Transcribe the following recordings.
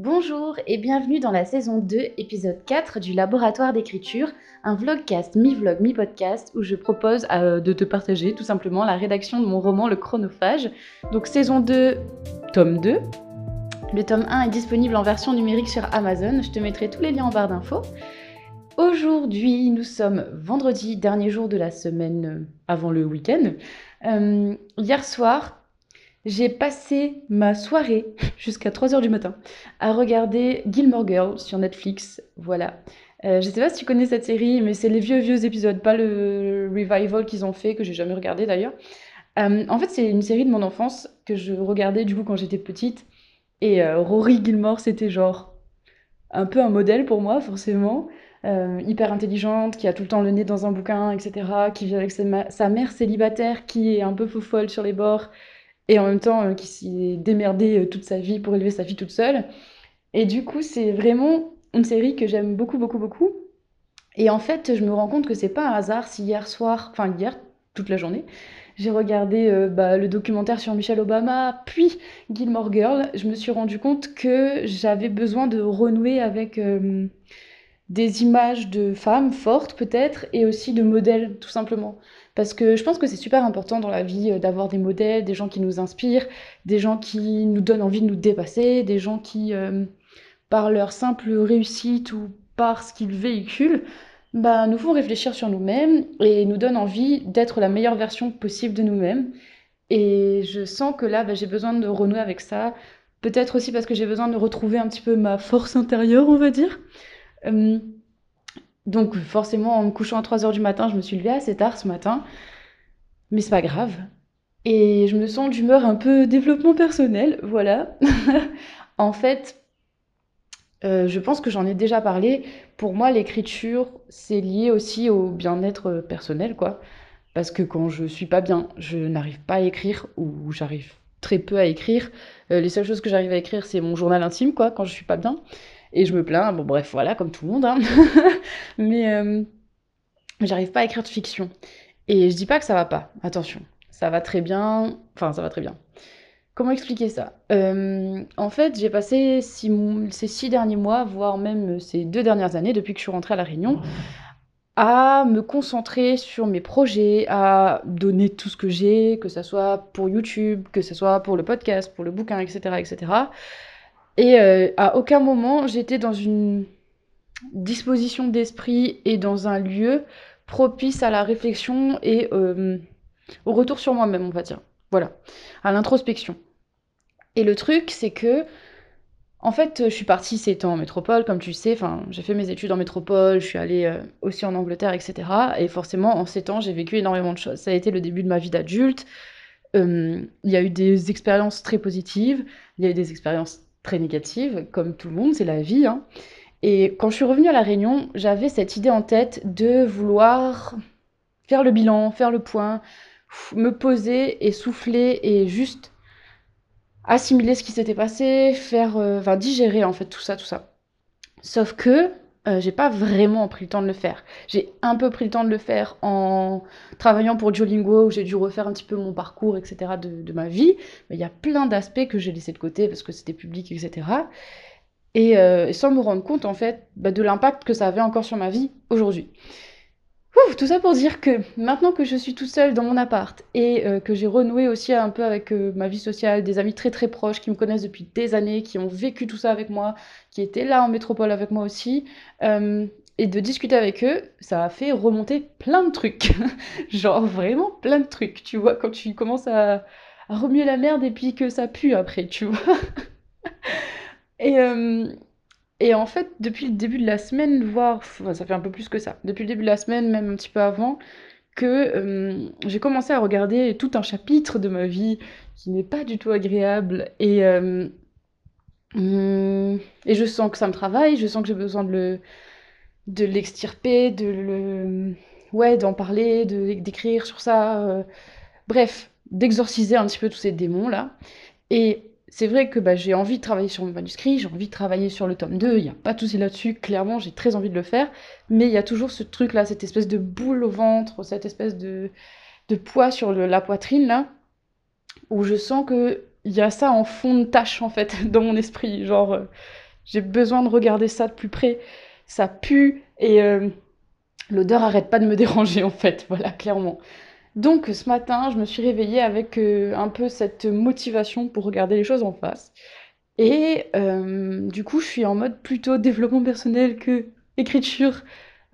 Bonjour et bienvenue dans la saison 2, épisode 4 du Laboratoire d'écriture, un vlogcast mi-vlog mi-podcast où je propose euh, de te partager tout simplement la rédaction de mon roman Le Chronophage. Donc saison 2, tome 2. Le tome 1 est disponible en version numérique sur Amazon, je te mettrai tous les liens en barre d'infos. Aujourd'hui, nous sommes vendredi, dernier jour de la semaine euh, avant le week-end. Euh, hier soir, j'ai passé ma soirée jusqu'à 3h du matin à regarder Gilmore Girls sur Netflix. Voilà. Euh, je sais pas si tu connais cette série, mais c'est les vieux vieux épisodes, pas le revival qu'ils ont fait, que j'ai jamais regardé d'ailleurs. Euh, en fait, c'est une série de mon enfance que je regardais du coup quand j'étais petite. Et euh, Rory Gilmore, c'était genre un peu un modèle pour moi, forcément. hyper intelligente, qui a tout le temps le nez dans un bouquin, etc. Qui vit avec sa, mère célibataire, qui est un peu faux folle sur les bords et en même temps euh, qui s'est démerdé euh, toute sa vie pour élever sa fille toute seule. Et du coup, c'est vraiment une série que j'aime beaucoup, beaucoup, beaucoup. Et en fait, je me rends compte que c'est pas un hasard si hier soir, enfin hier, toute la journée, j'ai regardé euh, bah, le documentaire sur Michelle Obama, puis Gilmore Girl. Je me suis rendu compte que j'avais besoin de renouer avec des images de femmes fortes, peut-être, et aussi de modèles, tout simplement. Parce que je pense que c'est super important dans la vie euh, d'avoir des modèles, des gens qui nous inspirent, des gens qui nous donnent envie de nous dépasser, des gens qui, euh, par leur simple réussite ou par ce qu'ils véhiculent, bah, nous font réfléchir sur nous-mêmes et nous donnent envie d'être la meilleure version possible de nous-mêmes. Et je sens que là, bah, j'ai besoin de renouer avec ça. Peut-être aussi parce que j'ai besoin de retrouver un petit peu ma force intérieure, on va dire. Euh, donc forcément, en me couchant à 3h du matin, je me suis levée assez tard ce matin. Mais c'est pas grave. Et je me sens d'humeur un peu développement personnel, voilà. en fait, euh, je pense que j'en ai déjà parlé. Pour moi, l'écriture, c'est lié aussi au bien-être personnel, quoi. Parce que quand je suis pas bien, je n'arrive pas à écrire ou j'arrive très peu à écrire. Euh, les seules choses que j'arrive à écrire, c'est mon journal intime, quoi, quand je suis pas bien et je me plains. Bon, bref, voilà, comme tout le monde. Hein. Mais euh, j'arrive pas à écrire de fiction. Et je dis pas que ça va pas, attention. Ça va très bien. Enfin, ça va très bien. Comment expliquer ça? Euh, En fait, j'ai passé ces six derniers mois, voire même ces deux dernières années, depuis que je suis rentrée à La Réunion, à me concentrer sur mes projets, à donner tout ce que j'ai, que ce soit pour YouTube, que ce soit pour le podcast, pour le bouquin, etc. etc. Et euh, à aucun moment, j'étais dans une disposition d'esprit et dans un lieu propice à la réflexion et euh, au retour sur moi-même, on va dire. Voilà, à l'introspection. Et le truc, c'est que, en fait, je suis partie ces temps en métropole, comme tu sais, enfin, j'ai fait mes études en métropole, je suis allée euh, aussi en Angleterre, etc. Et forcément, en ces temps, j'ai vécu énormément de choses. Ça a été le début de ma vie d'adulte. Il y a eu des expériences très positives, il y a eu des expériences très négative, comme tout le monde, c'est la vie. Hein. Et quand je suis revenue à La Réunion, j'avais cette idée en tête de vouloir faire le bilan, faire le point, me poser et souffler et juste assimiler ce qui s'était passé, faire, euh, enfin digérer en fait tout ça, tout ça. Sauf que euh, j'ai pas vraiment pris le temps de le faire. J'ai un peu pris le temps de le faire en travaillant pour Duolingo, où j'ai dû refaire un petit peu mon parcours, etc., de, ma vie. Mais il y a plein d'aspects que j'ai laissés de côté parce que c'était public, etc. Euh, et, sans me rendre compte, en fait, bah, de l'impact que ça avait encore sur ma vie aujourd'hui tout ça pour dire que maintenant que je suis toute seule dans mon appart et euh, que j'ai renoué aussi un peu avec euh, ma vie sociale, des amis très très proches qui me connaissent depuis des années, qui ont vécu tout ça avec moi, qui étaient là en métropole avec moi aussi, euh, et de discuter avec eux, ça a fait remonter plein de trucs. Genre vraiment plein de trucs, tu vois, quand tu commences à, à remuer la merde et puis que ça pue après, tu vois. et, et en fait, depuis le début de la semaine, voire ça fait un peu plus que ça, depuis le début de la semaine, même un petit peu avant, que euh, j'ai commencé à regarder tout un chapitre de ma vie qui n'est pas du tout agréable et, euh, hum, et je sens que ça me travaille, je sens que j'ai besoin de le de l'extirper, de le ouais, d'en parler, d'écrire sur ça, euh, bref, d'exorciser un petit peu tous ces démons là. Et c'est vrai que bah, j'ai envie de travailler sur mon manuscrit, j'ai envie de travailler sur le tome 2, il n'y a pas de souci là-dessus, clairement j'ai très envie de le faire, mais il y a toujours ce truc-là, cette espèce de boule au ventre, cette espèce de, poids sur la poitrine, là, où je sens qu'il y a ça en fond de tâche, en fait, dans mon esprit, genre, euh, j'ai besoin de regarder ça de plus près. Ça pue et euh, l'odeur arrête pas de me déranger en fait, voilà, clairement. Donc ce matin, je me suis réveillée avec euh, un peu cette motivation pour regarder les choses en face. Et euh, du coup, je suis en mode plutôt développement personnel que écriture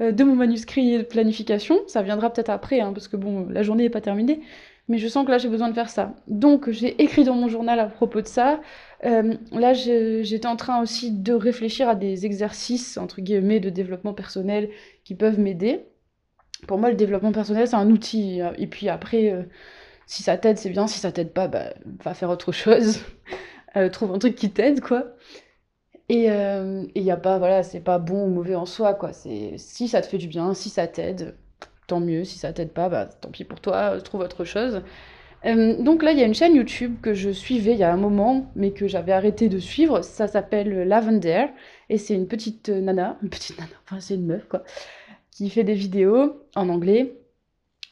de mon manuscrit et de planification. Ça viendra peut-être après, hein, parce que bon, la journée n'est pas terminée. Mais je sens que là, j'ai besoin de faire ça. Donc, j'ai écrit dans mon journal à propos de ça. Euh, là, j'étais en train aussi de réfléchir à des exercices, entre guillemets, de développement personnel qui peuvent m'aider. Pour moi, le développement personnel, c'est un outil. Et puis après, euh, si ça t'aide, c'est bien. Si ça t'aide pas, bah, va faire autre chose. Euh, trouve un truc qui t'aide, quoi. Et il n'y a pas, voilà, c'est pas bon ou mauvais en soi, quoi. Si ça te fait du bien, si ça t'aide, tant mieux. Si ça t'aide pas, bah, tant pis pour toi, trouve autre chose. Euh, donc là, il y a une chaîne YouTube que je suivais il y a un moment, mais que j'avais arrêté de suivre. Ça s'appelle Lavender, et c'est une petite nana, une petite nana, enfin c'est une meuf quoi, qui fait des vidéos en anglais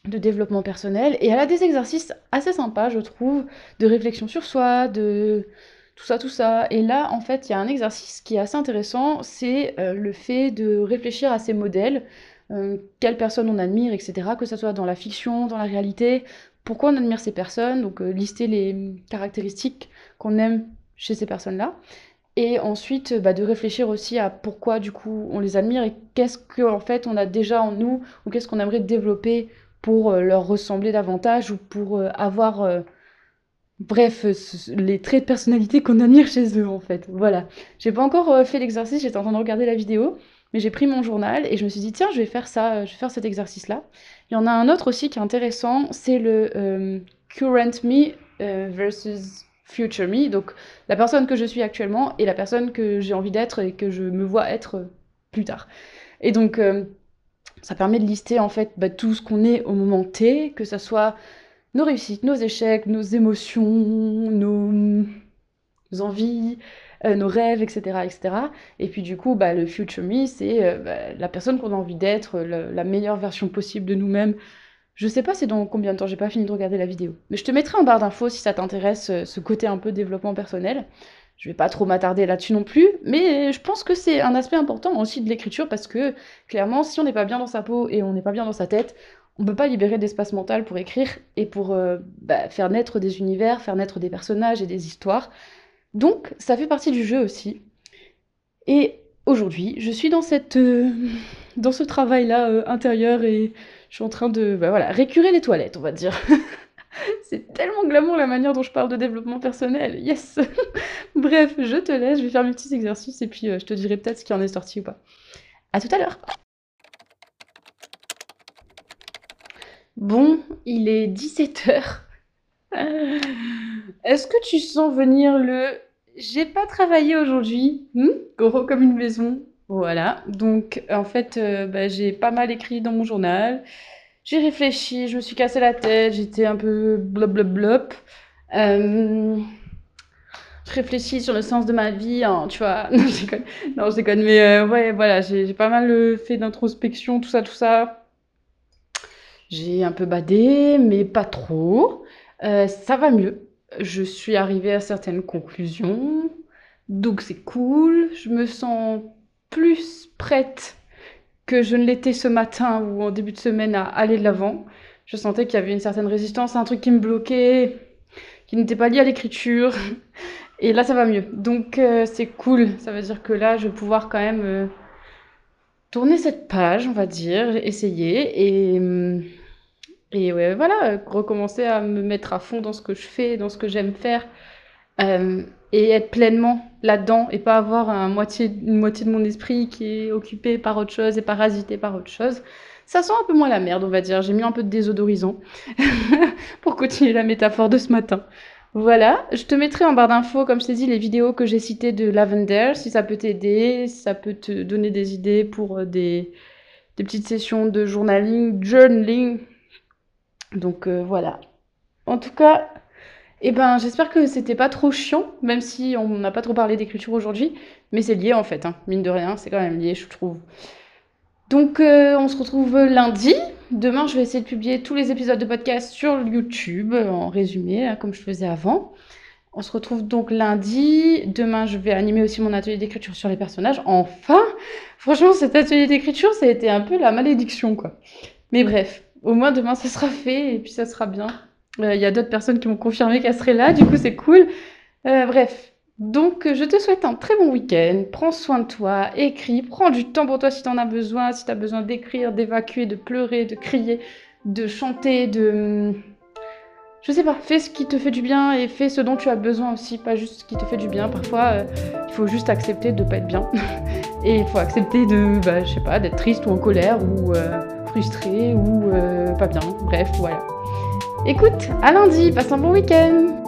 de développement personnel, et elle a des exercices assez sympas, je trouve, de réflexion sur soi, de tout ça, tout ça. Et là, en fait, il y a un exercice qui est assez intéressant, c'est euh, le fait de réfléchir à ces modèles euh, quelles personnes on admire, etc., que ce soit dans la fiction, dans la réalité, pourquoi on admire ces personnes, donc euh, lister les caractéristiques qu'on aime chez ces personnes-là, et ensuite bah, de réfléchir aussi à pourquoi du coup on les admire et qu'est-ce qu'en fait on a déjà en nous, ou qu'est-ce qu'on aimerait développer pour euh, leur ressembler davantage, ou pour avoir... Bref, les traits de personnalité qu'on admire chez eux en fait. Voilà. J'ai pas encore fait l'exercice, j'étais en train de regarder la vidéo, mais j'ai pris mon journal et je me suis dit, tiens, je vais faire ça, je vais faire cet exercice-là. Il y en a un autre aussi qui est intéressant, c'est le euh, current me euh, versus future me. Donc la personne que je suis actuellement et la personne que j'ai envie d'être et que je me vois être plus tard. Et donc euh, ça permet de lister en fait bah, tout ce qu'on est au moment T, que ce soit nos réussites, nos échecs, nos émotions, nos envies, euh, nos rêves, etc., etc. Et puis du coup, bah, le future me, c'est euh, bah, la personne qu'on a envie d'être, la meilleure version possible de nous-mêmes. Je sais pas c'est dans combien de temps, j'ai pas fini de regarder la vidéo. Mais je te mettrai en barre d'infos si ça t'intéresse, euh, ce côté un peu développement personnel. Je vais pas trop m'attarder là-dessus non plus, mais je pense que c'est un aspect important aussi de l'écriture parce que clairement, si on n'est pas bien dans sa peau et on n'est pas bien dans sa tête, on peut pas libérer d'espace mental pour écrire et pour bah, faire naître des univers, faire naître des personnages et des histoires. Donc, ça fait partie du jeu aussi. Et aujourd'hui, je suis dans, cette, euh, dans ce travail-là euh, intérieur et je suis en train de bah, voilà, récurer les toilettes, on va dire. C'est tellement glamour la manière dont je parle de développement personnel. Yes Bref, je te laisse, je vais faire mes petits exercices et puis euh, je te dirai peut-être ce qui en est sorti ou pas. À tout à l'heure Bon, il est 17h. Est-ce que tu sens venir le j'ai pas travaillé aujourd'hui, hmm? Gros comme une maison. Voilà, donc en fait, euh, bah, j'ai pas mal écrit dans mon journal. J'ai réfléchi, je me suis cassé la tête, j'étais un peu blop blop. Euh, je réfléchis sur le sens de ma vie, hein, tu vois. Non, je déconne, non, mais euh, ouais, voilà, j'ai pas mal fait d'introspection, tout ça, tout ça. J'ai un peu badé, mais pas trop. ça va mieux je suis arrivée à certaines conclusions, donc c'est cool, je me sens plus prête que je ne l'étais ce matin ou en début de semaine à aller de l'avant. Je sentais qu'il y avait une certaine résistance, un truc qui me bloquait, qui n'était pas lié à l'écriture. Et là, ça va mieux. Donc, euh, c'est cool. Ça veut dire que là, je vais pouvoir quand même euh, tourner cette page, on va dire, essayer. Et, hum, et voilà, recommencer à me mettre à fond dans ce que je fais, dans ce que j'aime faire, euh, et être pleinement là-dedans, et pas avoir une moitié de mon esprit qui est occupé par autre chose et parasité par autre chose. Ça sent un peu moins la merde, on va dire. J'ai mis un peu de désodorisant pour continuer la métaphore de ce matin. Voilà, je te mettrai en barre d'infos, comme je t'ai dit, les vidéos que j'ai citées de Lavender, si ça peut t'aider, si ça peut te donner des idées pour euh, des, des petites sessions de journaling, journaling, donc euh, voilà. En tout cas, eh ben, j'espère que c'était pas trop chiant, même si on n'a pas trop parlé d'écriture aujourd'hui, mais c'est lié en fait, hein. mine de rien, c'est quand même lié, je trouve. Donc euh, on se retrouve lundi. Demain, je vais essayer de publier tous les épisodes de podcast sur YouTube en résumé, comme je faisais avant. On se retrouve donc lundi. Demain, je vais animer aussi mon atelier d'écriture sur les personnages. Enfin, franchement, cet atelier d'écriture, ça a été un peu la malédiction, quoi. Mais bref, au moins demain, ça sera fait et puis ça sera bien. Euh, Il y a d'autres personnes qui m'ont confirmé qu'elles seraient là, du coup, c'est cool. Euh, bref, donc je te souhaite un très bon week-end. Prends soin de toi, écris, prends du temps pour toi si tu en as besoin, si tu as besoin d'écrire, d'évacuer, de pleurer, de crier, de chanter, de je sais pas, fais ce qui te fait du bien et fais ce dont tu as besoin aussi, pas juste ce qui te fait du bien. Parfois, euh, il faut juste accepter de pas être bien. et il faut accepter de, bah, je sais pas, d'être triste ou en colère ou euh, frustré ou euh, pas bien. Bref, voilà. Écoute, à lundi, passe un bon week-end